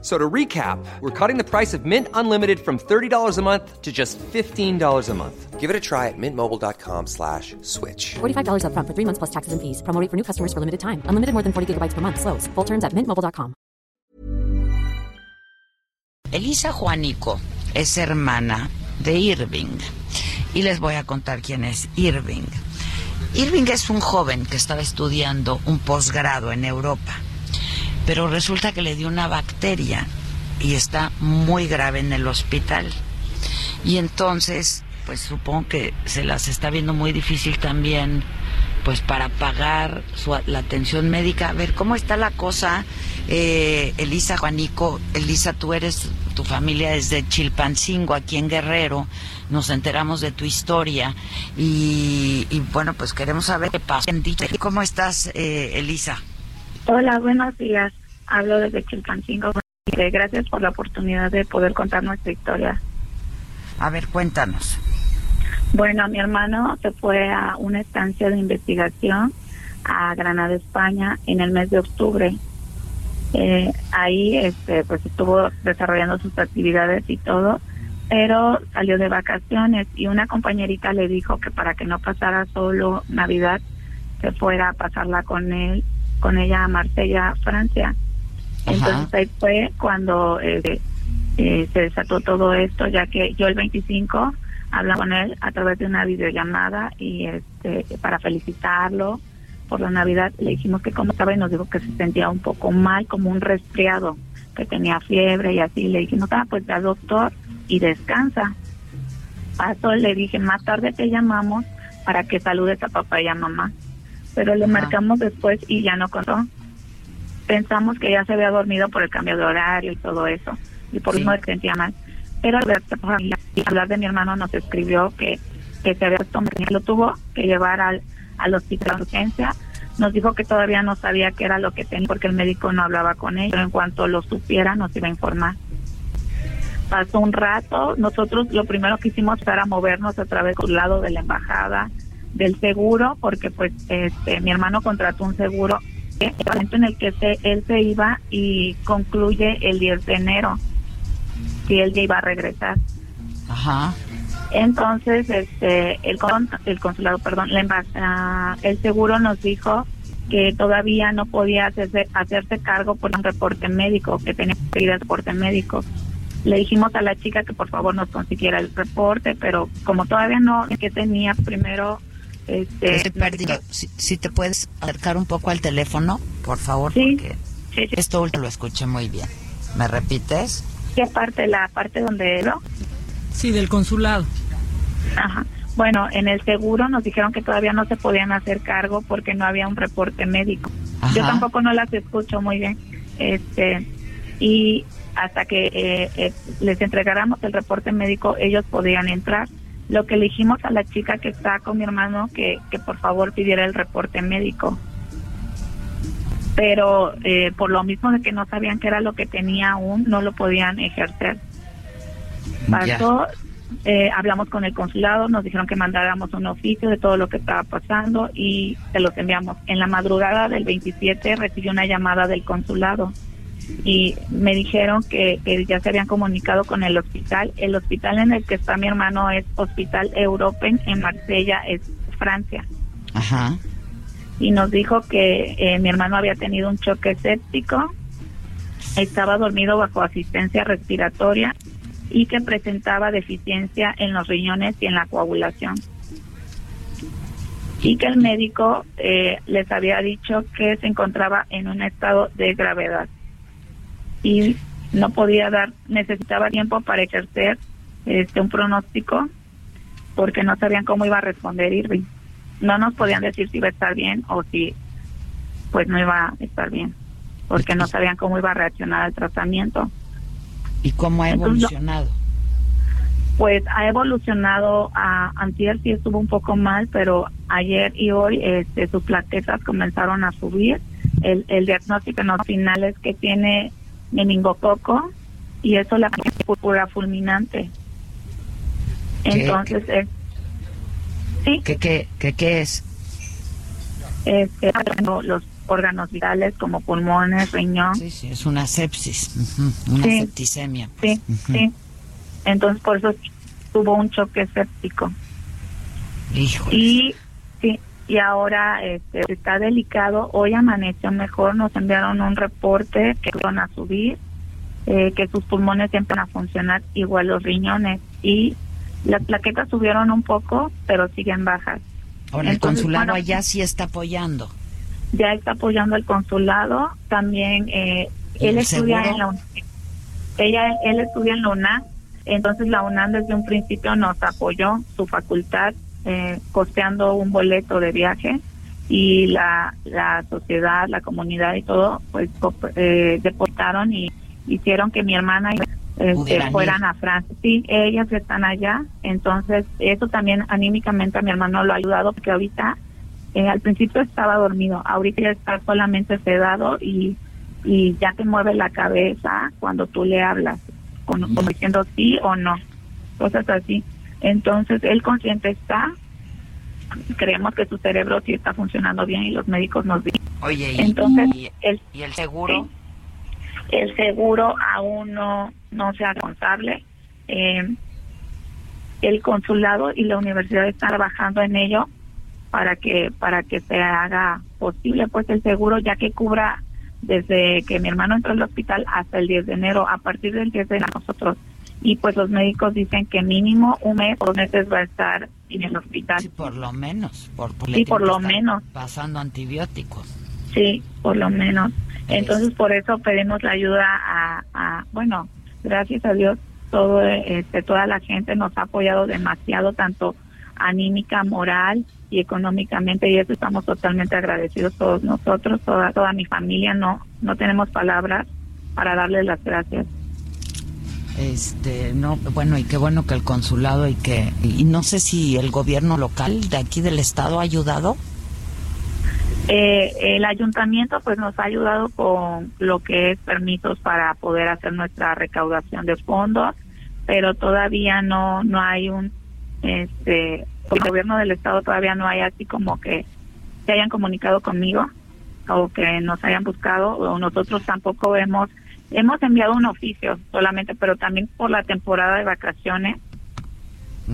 So to recap, we're cutting the price of Mint Unlimited from $30 a month to just $15 a month. Give it a try at mintmobile.com slash switch. $45 upfront for three months plus taxes and fees. Promo rate for new customers for limited time. Unlimited more than 40 gigabytes per month. Slows. Full terms at mintmobile.com. Elisa Juanico es hermana de Irving. Y les voy a contar quién es Irving. Irving es un joven que estaba estudiando un posgrado en Europa. Pero resulta que le dio una bacteria y está muy grave en el hospital. Y entonces, pues supongo que se las está viendo muy difícil también, pues para pagar su, la atención médica. A ver, ¿cómo está la cosa, eh, Elisa Juanico? Elisa, tú eres, tu familia es de Chilpancingo, aquí en Guerrero. Nos enteramos de tu historia y, bueno, pues queremos saber qué pasa. ¿Cómo estás, eh, Elisa? Hola, buenos días. Hablo desde Chilpancingo. Gracias por la oportunidad de poder contar nuestra historia. A ver, cuéntanos. Bueno, mi hermano se fue a una estancia de investigación a Granada, España, en el mes de octubre. Eh, ahí este, pues estuvo desarrollando sus actividades y todo, pero salió de vacaciones y una compañerita le dijo que para que no pasara solo Navidad, se fuera a pasarla con él con ella a Marsella, Francia. Entonces ahí fue cuando eh, eh, se desató todo esto, ya que yo el 25 hablaba con él a través de una videollamada y este para felicitarlo por la Navidad le dijimos que cómo estaba y nos dijo que se sentía un poco mal, como un resfriado, que tenía fiebre y así. Le dijimos, ah, pues al doctor y descansa. Pasó, le dije, más tarde te llamamos para que saludes a papá y a mamá pero le marcamos después y ya no contó. Pensamos que ya se había dormido por el cambio de horario y todo eso, y por eso sí. sentía mal. Pero al hablar de mi hermano nos escribió que, que se había puesto lo tuvo que llevar al, al hospital de urgencia. Nos dijo que todavía no sabía qué era lo que tenía porque el médico no hablaba con él, pero en cuanto lo supiera nos iba a informar. Pasó un rato, nosotros lo primero que hicimos era movernos a través del lado de la embajada, del seguro porque pues este mi hermano contrató un seguro el momento en el que se, él se iba y concluye el 10 de enero si él ya iba a regresar Ajá. entonces este el el consulado perdón la uh, el seguro nos dijo que todavía no podía hacerse hacerse cargo por un reporte médico que tenía que ir al reporte médico le dijimos a la chica que por favor nos consiguiera el reporte pero como todavía no que tenía primero este, si, si, te puedes acercar un poco al teléfono, por favor, sí, porque sí, sí. esto último lo escuché muy bien. ¿Me repites? ¿Qué parte? ¿La parte donde lo? Sí, del consulado. Ajá. Bueno, en el seguro nos dijeron que todavía no se podían hacer cargo porque no había un reporte médico. Ajá. Yo tampoco no las escucho muy bien. Este y hasta que eh, eh, les entregáramos el reporte médico, ellos podían entrar lo que le dijimos a la chica que está con mi hermano que, que por favor pidiera el reporte médico. Pero eh, por lo mismo de que no sabían qué era lo que tenía aún, no lo podían ejercer. Pasó, eh, hablamos con el consulado, nos dijeron que mandáramos un oficio de todo lo que estaba pasando y se los enviamos. En la madrugada del 27 recibió una llamada del consulado y me dijeron que, que, ya se habían comunicado con el hospital. El hospital en el que está mi hermano es Hospital Europen en Marsella, es Francia. Ajá. Y nos dijo que eh, mi hermano había tenido un choque séptico, estaba dormido bajo asistencia respiratoria y que presentaba deficiencia en los riñones y en la coagulación. Y que el médico eh, les había dicho que se encontraba en un estado de gravedad y no podía dar, necesitaba tiempo para ejercer este un pronóstico porque no sabían cómo iba a responder Irving. No nos podían decir si iba a estar bien o si pues no iba a estar bien, porque no sabían cómo iba a reaccionar al tratamiento. ¿Y cómo ha evolucionado? Entonces, pues ha evolucionado a antier sí estuvo un poco mal, pero ayer y hoy este, sus plaquetas comenzaron a subir el, el diagnóstico no final es que tiene meningococo y eso la púrpura fulminante. ¿Qué? Entonces, es, sí, ¿Qué, qué, qué, qué es? este, los órganos vitales como pulmones, riñón, Sí, sí, es una sepsis, una Sí. septicemia. sí, Ujú. sí. Entonces, por eso tuvo un choque séptico. Híjole. Y sí, y ahora este, está delicado. Hoy amaneció mejor. Nos enviaron un reporte que van a subir, eh, que sus pulmones empiezan a funcionar igual los riñones. Y las plaquetas subieron un poco, pero siguen bajas. Ahora, el consulado bueno, allá sí está apoyando. Ya está apoyando el consulado. También eh, ¿Y él estudia seguro? en la UNAM. Ella, él estudia en la UNAM. Entonces la UNAM desde un principio nos apoyó su facultad eh, costeando un boleto de viaje y la, la sociedad, la comunidad y todo, pues eh, deportaron y hicieron que mi hermana y este, fueran ir. a Francia. Sí, ellas están allá, entonces eso también anímicamente a mi hermano lo ha ayudado porque ahorita eh, al principio estaba dormido, ahorita ya está solamente sedado y, y ya te mueve la cabeza cuando tú le hablas, con, como diciendo sí o no, cosas así. Entonces, él consciente está, creemos que su cerebro sí está funcionando bien y los médicos nos dicen. Oye, y, Entonces, y- el, y el seguro? el seguro aún no, no sea responsable. Eh, el consulado y la universidad están trabajando en ello para que para que se haga posible pues el seguro ya que cubra desde que mi hermano entró al hospital hasta el 10 de enero a partir del 10 de enero nosotros y pues los médicos dicen que mínimo un mes o dos meses va a estar en el hospital Sí, por lo menos. Por, por Sí, por lo menos. Pasando antibióticos. Sí, por lo menos. Entonces, por eso pedimos la ayuda a, a- bueno, gracias a Dios, todo, este, toda la gente nos ha apoyado demasiado, tanto anímica, moral y económicamente, y eso estamos totalmente agradecidos todos nosotros, toda, toda mi familia, no, no tenemos palabras para darles las gracias. Este, no, bueno, y qué bueno que el consulado y que, y no sé si el gobierno local de aquí del estado ha ayudado. Eh, el ayuntamiento pues nos ha ayudado con lo que es permisos para poder hacer nuestra recaudación de fondos, pero todavía no no hay un este el gobierno del estado todavía no hay así como que se hayan comunicado conmigo o que nos hayan buscado o nosotros tampoco hemos hemos enviado un oficio solamente, pero también por la temporada de vacaciones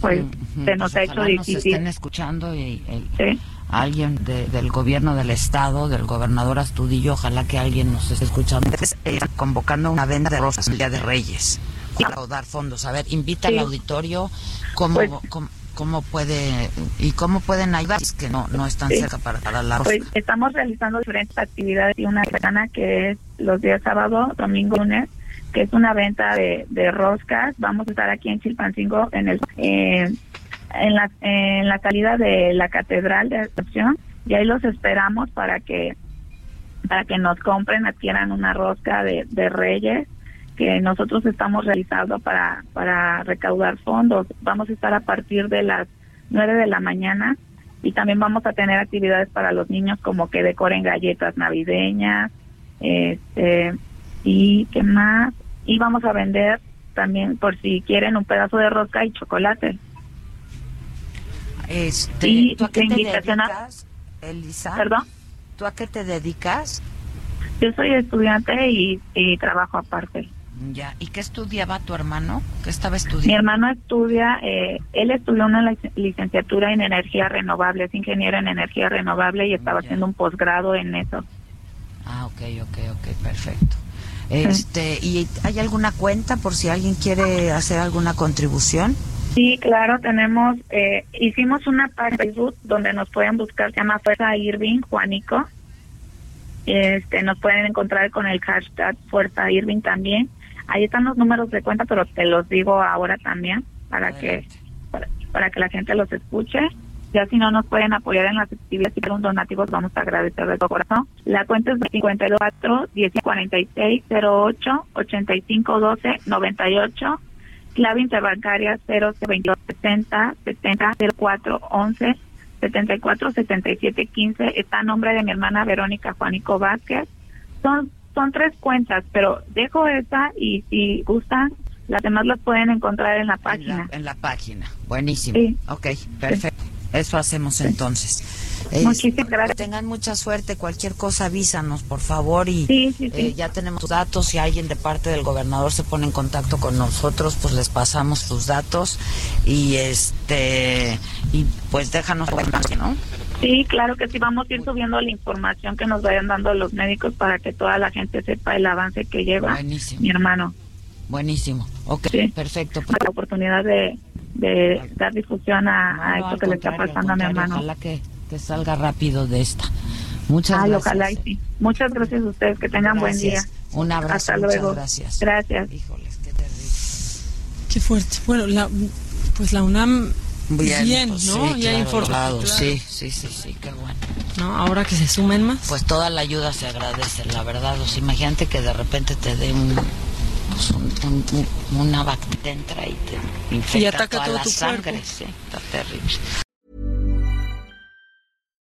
pues se nos ha hecho ojalá nos difícil. estén escuchando y, y- Sí. alguien de- del gobierno del estado, del gobernador Astudillo, ojalá que alguien nos esté escuchando. Entonces, eh, están convocando una venta de rosas el Día de Reyes para dar fondos. A ver, invita Sí. al auditorio cómo, Pues- cómo, cómo puede y cómo pueden ayudar, es que no, no están Sí. cerca para dar la. Pues estamos realizando diferentes actividades y una semana que es los días sábado, domingo, lunes, que es una venta de, de roscas. Vamos a estar aquí en Chilpancingo en el eh, en la en la salida de la Catedral de Asunción y ahí los esperamos para que para que nos compren, adquieran una rosca de, de Reyes que nosotros estamos realizando para para recaudar fondos. Vamos a estar a partir de las 9 de la mañana y también vamos a tener actividades para los niños como que decoren galletas navideñas este y qué más y vamos a vender también por si quieren un pedazo de rosca y chocolate Este, y ¿Tú a qué te dedicas, Elisa? perdón ¿Tú a qué te dedicas? yo soy estudiante y, y trabajo aparte Ya. ¿Y qué estudiaba tu hermano? ¿Qué estaba mi estudiando? hermano estudia eh, él estudió una lic- licenciatura en energía renovable es ingeniero en energía renovable y estaba Ya. haciendo un posgrado en eso Ah, ok, ok, ok, perfecto. Este, ¿y hay alguna cuenta por si alguien quiere hacer alguna contribución? Sí, claro, tenemos, eh, hicimos una página Facebook donde nos pueden buscar, se llama Fuerza Irving Juanico. Este, nos pueden encontrar con el hashtag Fuerza Irving también. Ahí están los números de cuenta, pero te los digo ahora también para que para, para que la gente los escuche. Ya si no nos pueden apoyar en las actividades y un donativos, vamos a agradecer de todo corazón. La cuenta es 54 1046 08 85 12 98 clave interbancaria 022 60 70 04 11 74 77 15 está a nombre de mi hermana Verónica Juanico Vázquez. Son son tres cuentas, pero dejo esa y si gustan, las demás las pueden encontrar en la página. En la, página. Buenísimo. Sí. Ok, perfecto. Eso hacemos entonces. Muchísimas gracias. Tengan mucha suerte. Cualquier cosa avísanos, por favor. Y Sí, sí, sí. eh, ya tenemos tus datos. Si alguien de parte del gobernador se pone en contacto con nosotros, pues les pasamos tus datos. Y este. Y pues déjanos, ¿no? Sí, claro que sí, vamos a ir subiendo la información que nos vayan dando los médicos para que toda la gente sepa el avance que lleva Buenísimo. mi hermano. Buenísimo. Ok, Sí. perfecto. La oportunidad de, de dar difusión a, esto que le está pasando a mi hermano. Ojalá que, que salga rápido de esta. Muchas Ay, gracias. ojalá y sí. Muchas gracias a ustedes, que tengan buen día. Un abrazo. Hasta muchas luego. gracias. Gracias. Híjoles, qué terrible. Qué fuerte. Bueno, la, pues la UNAM bien, pues ¿no? sí, ya claro, informado. claro, claro. Sí, sí, sí, sí, qué bueno. ¿No? Ahora que se sumen más. Pues toda la ayuda se agradece, la verdad. Sea, imagínate que de repente te dé un, pues un, un- un- una bacteria entra y te infecta Y ataca toda todo la tu sangre. Sí, está terrible.